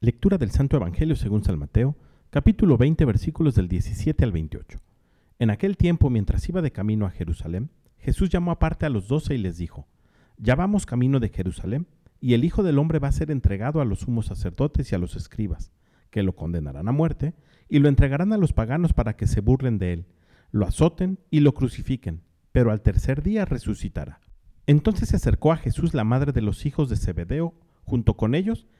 Lectura del Santo Evangelio según San Mateo, capítulo 20, versículos del 17 al 28. En aquel tiempo, mientras iba de camino a Jerusalén, Jesús llamó aparte a los doce y les dijo, Ya vamos camino de Jerusalén, y el Hijo del Hombre va a ser entregado a los sumos sacerdotes y a los escribas, que lo condenarán a muerte, y lo entregarán a los paganos para que se burlen de él, lo azoten y lo crucifiquen, pero al tercer día resucitará. Entonces se acercó a Jesús la madre de los hijos de Zebedeo, junto con ellos,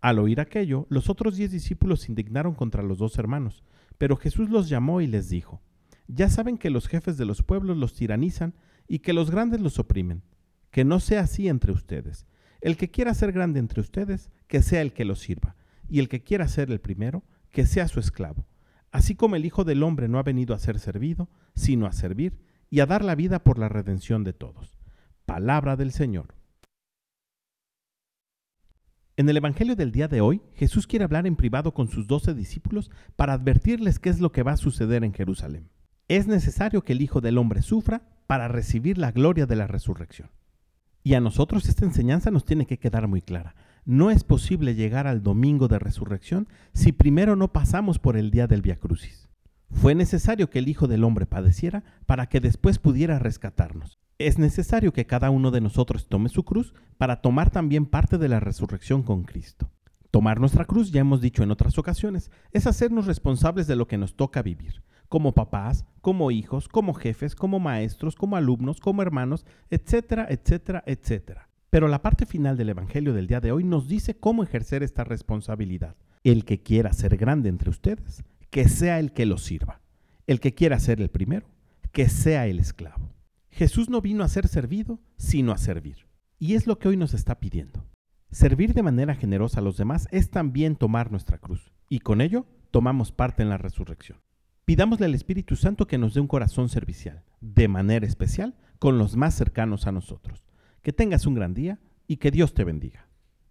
Al oír aquello, los otros diez discípulos se indignaron contra los dos hermanos, pero Jesús los llamó y les dijo, Ya saben que los jefes de los pueblos los tiranizan y que los grandes los oprimen. Que no sea así entre ustedes. El que quiera ser grande entre ustedes, que sea el que los sirva, y el que quiera ser el primero, que sea su esclavo. Así como el Hijo del Hombre no ha venido a ser servido, sino a servir y a dar la vida por la redención de todos. Palabra del Señor. En el Evangelio del día de hoy, Jesús quiere hablar en privado con sus doce discípulos para advertirles qué es lo que va a suceder en Jerusalén. Es necesario que el Hijo del Hombre sufra para recibir la gloria de la resurrección. Y a nosotros esta enseñanza nos tiene que quedar muy clara. No es posible llegar al domingo de resurrección si primero no pasamos por el día del Via Crucis. Fue necesario que el Hijo del Hombre padeciera para que después pudiera rescatarnos es necesario que cada uno de nosotros tome su cruz para tomar también parte de la resurrección con Cristo. Tomar nuestra cruz, ya hemos dicho en otras ocasiones, es hacernos responsables de lo que nos toca vivir, como papás, como hijos, como jefes, como maestros, como alumnos, como hermanos, etcétera, etcétera, etcétera. Pero la parte final del Evangelio del día de hoy nos dice cómo ejercer esta responsabilidad. El que quiera ser grande entre ustedes, que sea el que lo sirva. El que quiera ser el primero, que sea el esclavo. Jesús no vino a ser servido, sino a servir. Y es lo que hoy nos está pidiendo. Servir de manera generosa a los demás es también tomar nuestra cruz, y con ello tomamos parte en la resurrección. Pidámosle al Espíritu Santo que nos dé un corazón servicial, de manera especial con los más cercanos a nosotros. Que tengas un gran día y que Dios te bendiga.